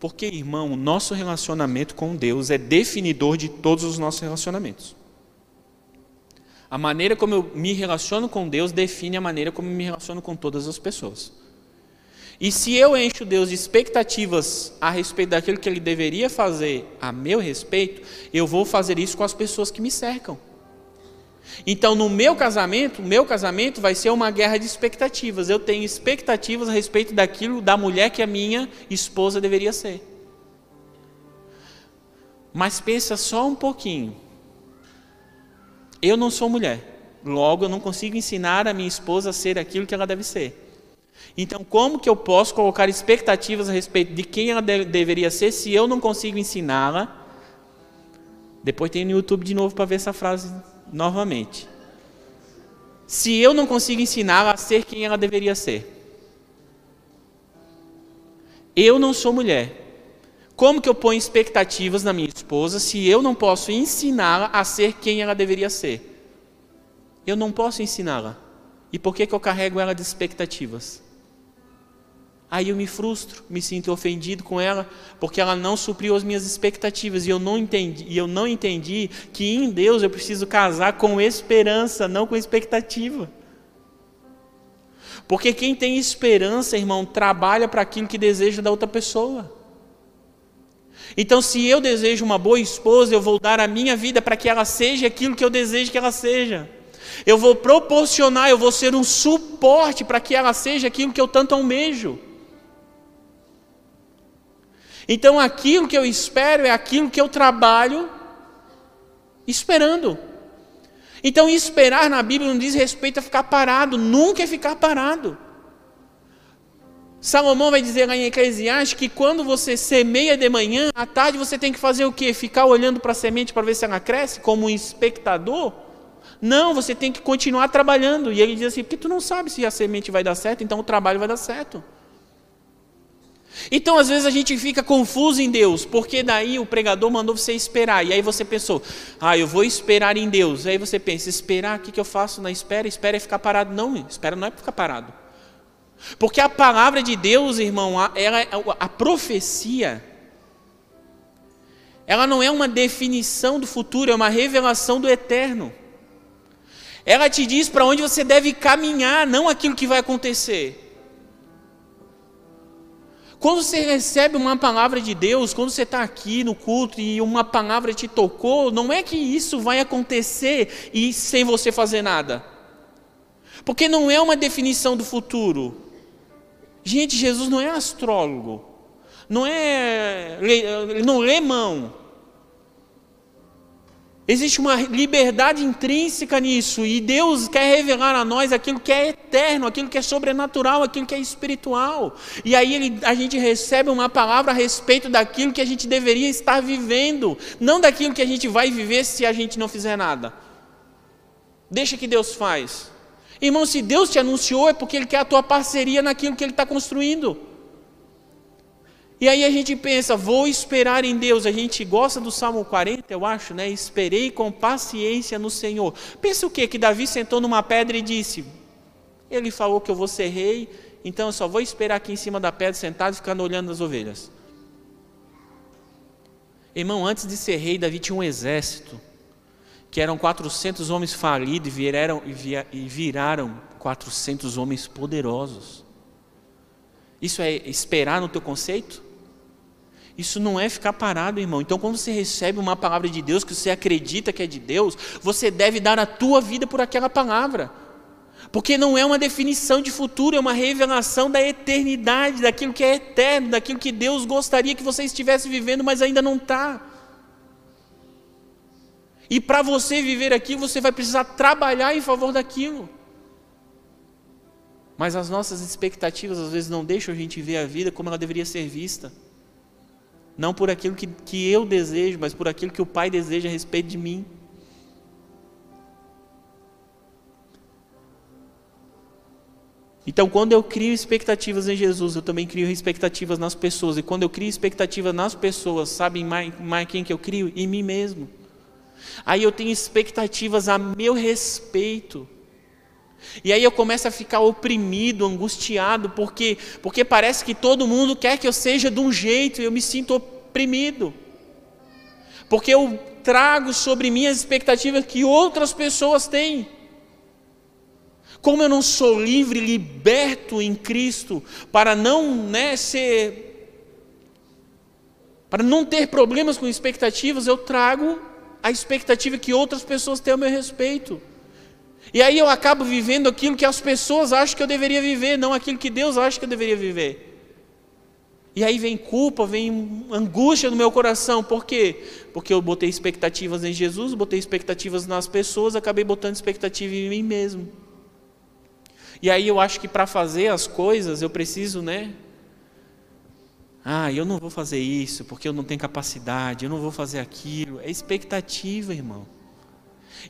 Porque, irmão, o nosso relacionamento com Deus é definidor de todos os nossos relacionamentos. A maneira como eu me relaciono com Deus define a maneira como eu me relaciono com todas as pessoas. E se eu encho Deus de expectativas a respeito daquilo que Ele deveria fazer a meu respeito, eu vou fazer isso com as pessoas que me cercam. Então, no meu casamento, o meu casamento vai ser uma guerra de expectativas. Eu tenho expectativas a respeito daquilo da mulher que a minha esposa deveria ser. Mas pensa só um pouquinho. Eu não sou mulher. Logo, eu não consigo ensinar a minha esposa a ser aquilo que ela deve ser. Então, como que eu posso colocar expectativas a respeito de quem ela de deveria ser se eu não consigo ensiná-la? Depois tem no YouTube de novo para ver essa frase novamente. Se eu não consigo ensiná-la a ser quem ela deveria ser, eu não sou mulher. Como que eu ponho expectativas na minha esposa se eu não posso ensiná-la a ser quem ela deveria ser? Eu não posso ensiná-la. E por que, que eu carrego ela de expectativas? Aí eu me frustro, me sinto ofendido com ela, porque ela não supriu as minhas expectativas e eu não entendi, e eu não entendi que em Deus eu preciso casar com esperança, não com expectativa. Porque quem tem esperança, irmão, trabalha para aquilo que deseja da outra pessoa. Então, se eu desejo uma boa esposa, eu vou dar a minha vida para que ela seja aquilo que eu desejo que ela seja. Eu vou proporcionar, eu vou ser um suporte para que ela seja aquilo que eu tanto almejo. Então aquilo que eu espero é aquilo que eu trabalho esperando. Então esperar na Bíblia não diz respeito a ficar parado, nunca é ficar parado. Salomão vai dizer lá em Eclesiastes que quando você semeia de manhã, à tarde você tem que fazer o quê? Ficar olhando para a semente para ver se ela cresce, como um espectador? Não, você tem que continuar trabalhando. E ele diz assim: porque tu não sabe se a semente vai dar certo, então o trabalho vai dar certo. Então, às vezes, a gente fica confuso em Deus, porque daí o pregador mandou você esperar, e aí você pensou, ah, eu vou esperar em Deus. Aí você pensa, esperar, o que, que eu faço na espera? Espera é ficar parado. Não, espera não é ficar parado. Porque a palavra de Deus, irmão, ela, é, a profecia, ela não é uma definição do futuro, é uma revelação do eterno. Ela te diz para onde você deve caminhar, não aquilo que vai acontecer. Quando você recebe uma palavra de Deus, quando você está aqui no culto e uma palavra te tocou, não é que isso vai acontecer e sem você fazer nada. Porque não é uma definição do futuro. Gente, Jesus não é astrólogo. Não é. Ele não lê mão. Existe uma liberdade intrínseca nisso, e Deus quer revelar a nós aquilo que é eterno, aquilo que é sobrenatural, aquilo que é espiritual. E aí ele, a gente recebe uma palavra a respeito daquilo que a gente deveria estar vivendo, não daquilo que a gente vai viver se a gente não fizer nada. Deixa que Deus faz. Irmão, se Deus te anunciou, é porque Ele quer a tua parceria naquilo que Ele está construindo. E aí a gente pensa, vou esperar em Deus. A gente gosta do Salmo 40, eu acho, né? Esperei com paciência no Senhor. Pensa o quê? Que Davi sentou numa pedra e disse: Ele falou que eu vou ser rei, então eu só vou esperar aqui em cima da pedra sentado, ficando olhando as ovelhas. Irmão, antes de ser rei, Davi tinha um exército, que eram 400 homens falidos e viraram, e viraram 400 homens poderosos. Isso é esperar no teu conceito? Isso não é ficar parado, irmão. Então, quando você recebe uma palavra de Deus que você acredita que é de Deus, você deve dar a tua vida por aquela palavra. Porque não é uma definição de futuro, é uma revelação da eternidade, daquilo que é eterno, daquilo que Deus gostaria que você estivesse vivendo, mas ainda não está. E para você viver aquilo, você vai precisar trabalhar em favor daquilo. Mas as nossas expectativas às vezes não deixam a gente ver a vida como ela deveria ser vista. Não por aquilo que, que eu desejo, mas por aquilo que o Pai deseja a respeito de mim. Então, quando eu crio expectativas em Jesus, eu também crio expectativas nas pessoas. E quando eu crio expectativas nas pessoas, sabem mais, mais quem que eu crio? Em mim mesmo. Aí eu tenho expectativas a meu respeito. E aí eu começo a ficar oprimido, angustiado, porque, porque parece que todo mundo quer que eu seja de um jeito e eu me sinto oprimido. Porque eu trago sobre mim as expectativas que outras pessoas têm. Como eu não sou livre, liberto em Cristo, para não né, ser. Para não ter problemas com expectativas, eu trago a expectativa que outras pessoas têm ao meu respeito. E aí eu acabo vivendo aquilo que as pessoas acham que eu deveria viver, não aquilo que Deus acha que eu deveria viver. E aí vem culpa, vem angústia no meu coração. Por quê? Porque eu botei expectativas em Jesus, botei expectativas nas pessoas, acabei botando expectativa em mim mesmo. E aí eu acho que para fazer as coisas eu preciso, né? Ah, eu não vou fazer isso porque eu não tenho capacidade, eu não vou fazer aquilo. É expectativa, irmão.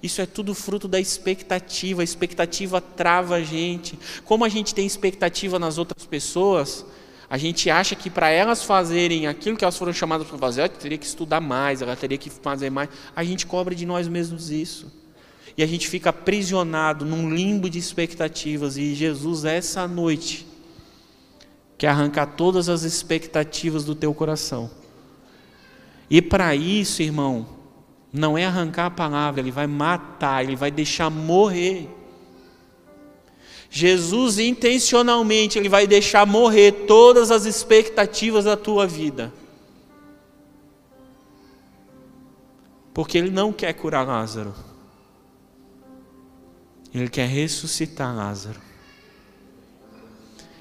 Isso é tudo fruto da expectativa. A expectativa trava a gente. Como a gente tem expectativa nas outras pessoas, a gente acha que para elas fazerem aquilo que elas foram chamadas para fazer, ela teria que estudar mais, ela teria que fazer mais. A gente cobra de nós mesmos isso. E a gente fica aprisionado num limbo de expectativas. E Jesus, essa noite, quer arrancar todas as expectativas do teu coração. E para isso, irmão, não é arrancar a palavra, ele vai matar, ele vai deixar morrer. Jesus intencionalmente ele vai deixar morrer todas as expectativas da tua vida. Porque ele não quer curar Lázaro. Ele quer ressuscitar Lázaro.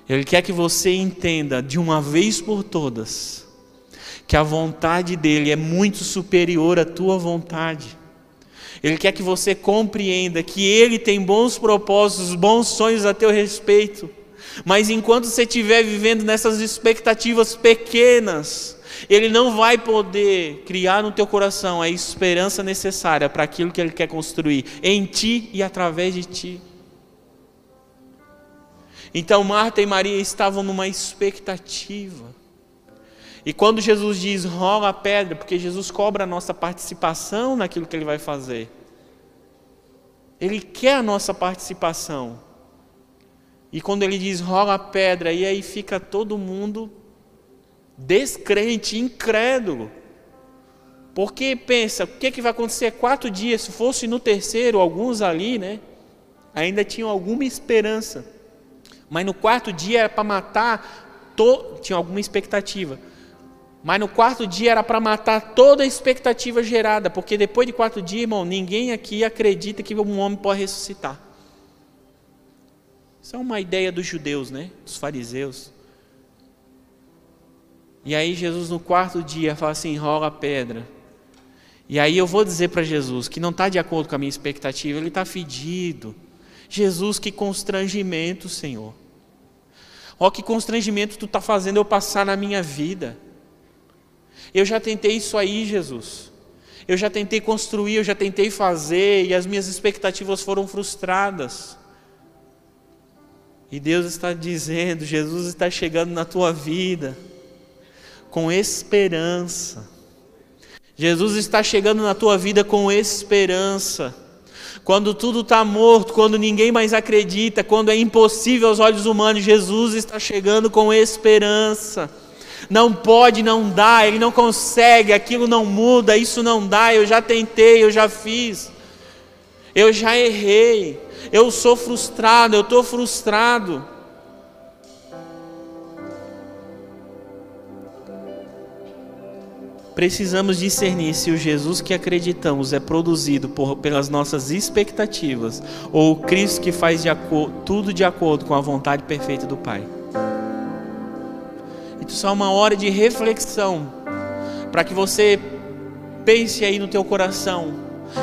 Ele quer que você entenda de uma vez por todas que a vontade dele é muito superior à tua vontade. Ele quer que você compreenda que Ele tem bons propósitos, bons sonhos a teu respeito. Mas enquanto você estiver vivendo nessas expectativas pequenas, Ele não vai poder criar no teu coração a esperança necessária para aquilo que Ele quer construir em ti e através de ti. Então Marta e Maria estavam numa expectativa. E quando Jesus diz rola a pedra, porque Jesus cobra a nossa participação naquilo que ele vai fazer. Ele quer a nossa participação. E quando ele diz rola a pedra, e aí fica todo mundo descrente, incrédulo. Porque pensa, o que, é que vai acontecer quatro dias? Se fosse no terceiro, alguns ali, né? Ainda tinham alguma esperança. Mas no quarto dia era para matar, to... tinha alguma expectativa mas no quarto dia era para matar toda a expectativa gerada, porque depois de quatro dias, irmão, ninguém aqui acredita que um homem pode ressuscitar. Isso é uma ideia dos judeus, né? Dos fariseus. E aí Jesus no quarto dia fala assim: rola a pedra. E aí eu vou dizer para Jesus que não está de acordo com a minha expectativa, ele está fedido. Jesus, que constrangimento, Senhor. Ó, que constrangimento tu está fazendo eu passar na minha vida. Eu já tentei isso aí, Jesus. Eu já tentei construir, eu já tentei fazer e as minhas expectativas foram frustradas. E Deus está dizendo, Jesus está chegando na tua vida com esperança. Jesus está chegando na tua vida com esperança. Quando tudo está morto, quando ninguém mais acredita, quando é impossível aos olhos humanos, Jesus está chegando com esperança não pode, não dá, ele não consegue, aquilo não muda, isso não dá, eu já tentei, eu já fiz, eu já errei, eu sou frustrado, eu estou frustrado. Precisamos discernir se o Jesus que acreditamos é produzido por, pelas nossas expectativas ou o Cristo que faz de tudo de acordo com a vontade perfeita do Pai. É uma hora de reflexão, para que você pense aí no teu coração,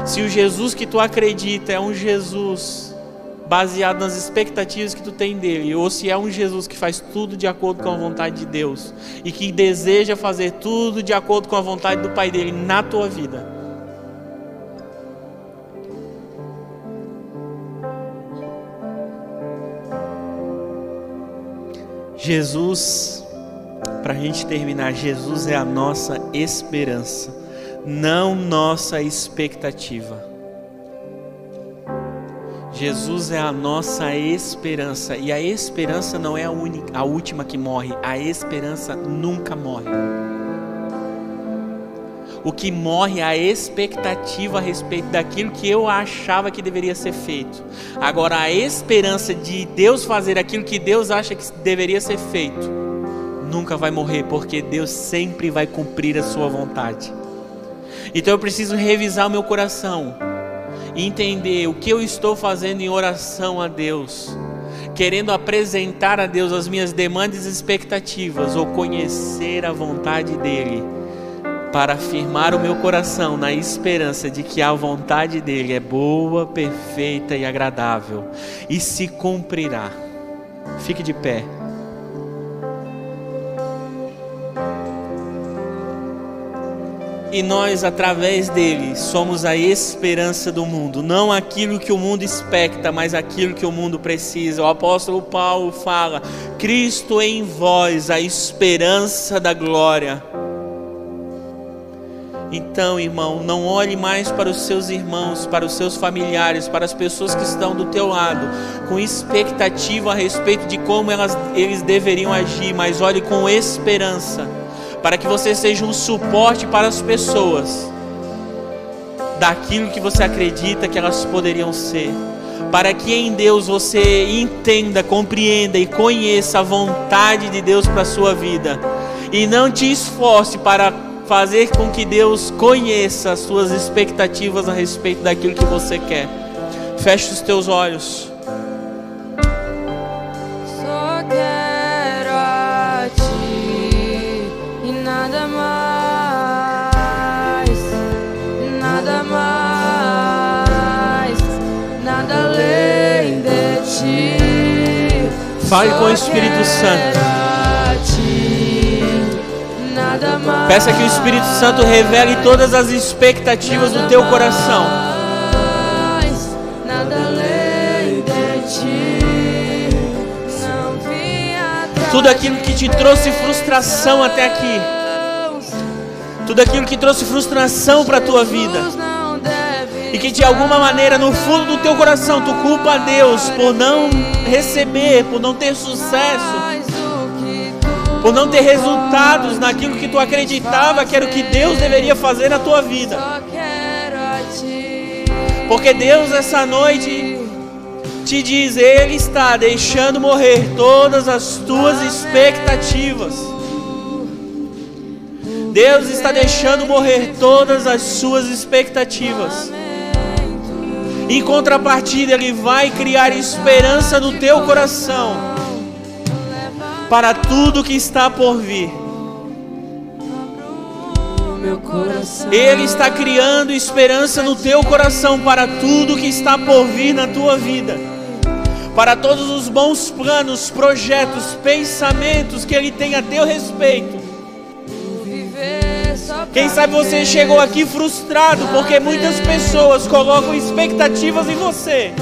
se o Jesus que tu acredita é um Jesus baseado nas expectativas que tu tem dele, ou se é um Jesus que faz tudo de acordo com a vontade de Deus e que deseja fazer tudo de acordo com a vontade do Pai dele na tua vida. Jesus para a gente terminar, Jesus é a nossa esperança, não nossa expectativa. Jesus é a nossa esperança, e a esperança não é a, única, a última que morre, a esperança nunca morre. O que morre é a expectativa a respeito daquilo que eu achava que deveria ser feito. Agora, a esperança de Deus fazer aquilo que Deus acha que deveria ser feito nunca vai morrer, porque Deus sempre vai cumprir a sua vontade. Então eu preciso revisar o meu coração e entender o que eu estou fazendo em oração a Deus, querendo apresentar a Deus as minhas demandas e expectativas ou conhecer a vontade dEle, para afirmar o meu coração na esperança de que a vontade dEle é boa, perfeita e agradável e se cumprirá. Fique de pé. E nós, através dele, somos a esperança do mundo, não aquilo que o mundo expecta, mas aquilo que o mundo precisa. O apóstolo Paulo fala: Cristo em vós, a esperança da glória. Então, irmão, não olhe mais para os seus irmãos, para os seus familiares, para as pessoas que estão do teu lado, com expectativa a respeito de como elas, eles deveriam agir, mas olhe com esperança, para que você seja um suporte para as pessoas, daquilo que você acredita que elas poderiam ser, para que em Deus você entenda, compreenda e conheça a vontade de Deus para a sua vida, e não te esforce para fazer com que Deus conheça as suas expectativas a respeito daquilo que você quer. Feche os teus olhos. Fale com o Espírito Santo. Peça que o Espírito Santo revele todas as expectativas do teu coração. Tudo aquilo que te trouxe frustração até aqui. Tudo aquilo que trouxe frustração para a tua vida. E que de alguma maneira no fundo do teu coração tu culpa a Deus por não receber, por não ter sucesso por não ter resultados naquilo que tu acreditava que era o que Deus deveria fazer na tua vida. Porque Deus essa noite te diz, Ele está deixando morrer todas as tuas expectativas. Deus está deixando morrer todas as suas expectativas. Em contrapartida, Ele vai criar esperança no teu coração para tudo que está por vir. Ele está criando esperança no teu coração para tudo que está por vir na tua vida. Para todos os bons planos, projetos, pensamentos que Ele tem a teu respeito. Quem sabe você chegou aqui frustrado porque muitas pessoas colocam expectativas em você.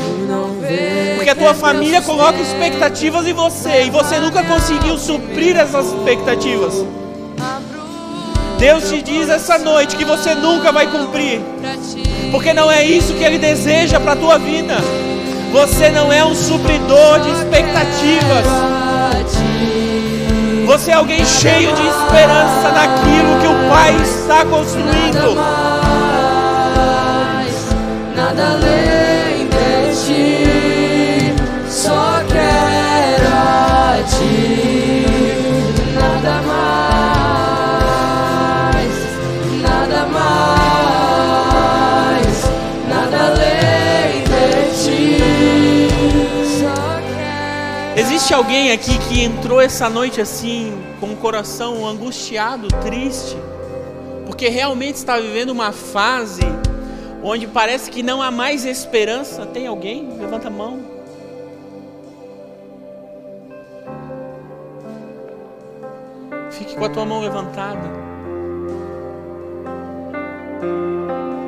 Porque a tua família coloca expectativas em você e você nunca conseguiu suprir essas expectativas. Deus te diz essa noite que você nunca vai cumprir. Porque não é isso que ele deseja para a tua vida. Você não é um supridor de expectativas. Você é alguém cheio de esperança naquilo que o Pai está construindo. Nada além Existe alguém aqui que entrou essa noite assim, com o coração angustiado, triste, porque realmente está vivendo uma fase onde parece que não há mais esperança? Tem alguém? Levanta a mão. Fique com a tua mão levantada.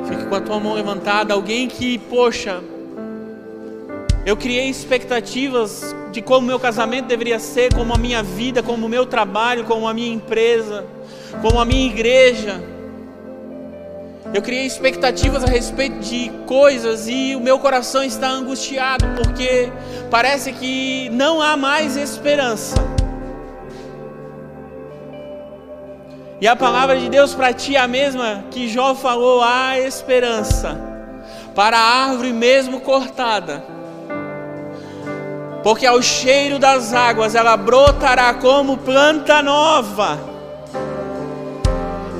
Fique com a tua mão levantada. Alguém que, poxa, eu criei expectativas de como meu casamento deveria ser, como a minha vida, como o meu trabalho, como a minha empresa, como a minha igreja. Eu criei expectativas a respeito de coisas e o meu coração está angustiado porque parece que não há mais esperança. E a palavra de Deus para ti é a mesma que Jó falou: há esperança para a árvore mesmo cortada porque ao cheiro das águas ela brotará como planta nova.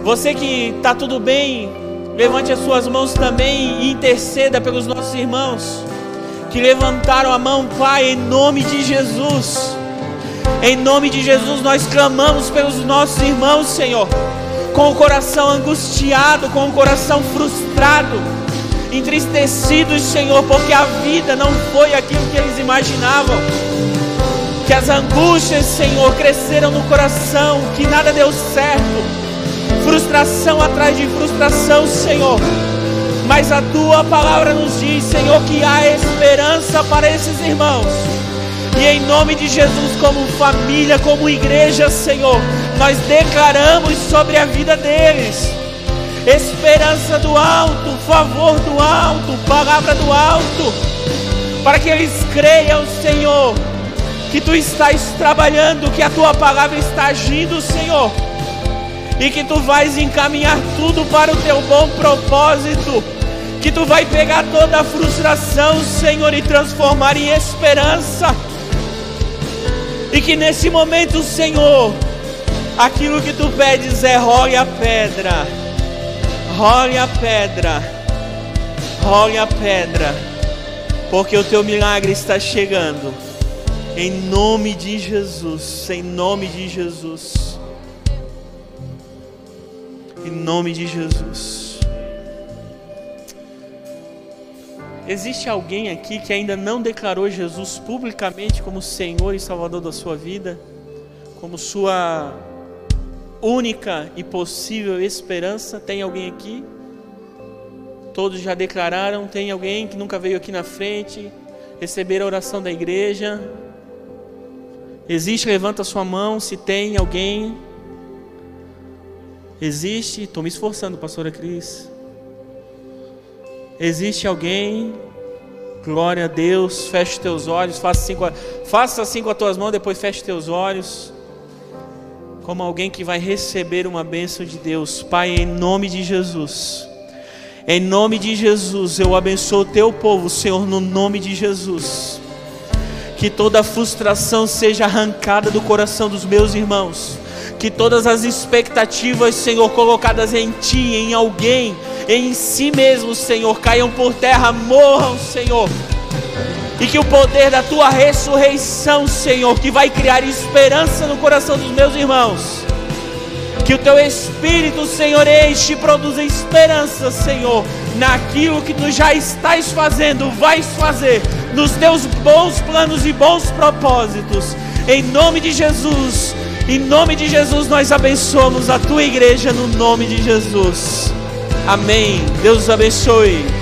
Você que está tudo bem, levante as suas mãos também e interceda pelos nossos irmãos que levantaram a mão, Pai, em nome de Jesus. Em nome de Jesus, nós clamamos pelos nossos irmãos, Senhor, com o coração angustiado, com o coração frustrado entristecidos, Senhor, porque a vida não foi aquilo que eles imaginavam. Que as angústias, Senhor, cresceram no coração, que nada deu certo. Frustração atrás de frustração, Senhor. Mas a tua palavra nos diz, Senhor, que há esperança para esses irmãos. E em nome de Jesus, como família, como igreja, Senhor, nós declaramos sobre a vida deles esperança do alto, favor do alto, palavra do alto, para que eles creiam, Senhor, que tu estás trabalhando, que a tua palavra está agindo, Senhor, e que tu vais encaminhar tudo para o teu bom propósito, que tu vai pegar toda a frustração, Senhor, e transformar em esperança. E que nesse momento, Senhor, aquilo que tu pedes é role a pedra, role a pedra, role a pedra, porque o teu milagre está chegando. Em nome de Jesus, em nome de Jesus. Em nome de Jesus. Existe alguém aqui que ainda não declarou Jesus publicamente como Senhor e Salvador da sua vida? Como sua única e possível esperança? Tem alguém aqui? Todos já declararam? Tem alguém que nunca veio aqui na frente? Receber a oração da igreja? Existe, levanta sua mão se tem alguém. Existe, estou me esforçando, pastora Cris. Existe alguém? Glória a Deus, feche teus olhos, faça assim, com a, faça assim com as tuas mãos, depois feche teus olhos. Como alguém que vai receber uma bênção de Deus, Pai, em nome de Jesus. Em nome de Jesus, eu abençoo o teu povo, Senhor, no nome de Jesus que toda frustração seja arrancada do coração dos meus irmãos, que todas as expectativas, Senhor, colocadas em Ti, em alguém, em si mesmo, Senhor, caiam por terra, morram, Senhor. E que o poder da tua ressurreição, Senhor, que vai criar esperança no coração dos meus irmãos, que o teu Espírito, Senhor, enche e produza esperança, Senhor, naquilo que tu já estás fazendo, vais fazer, nos teus bons planos e bons propósitos. Em nome de Jesus, em nome de Jesus, nós abençoamos a tua igreja no nome de Jesus. Amém. Deus abençoe.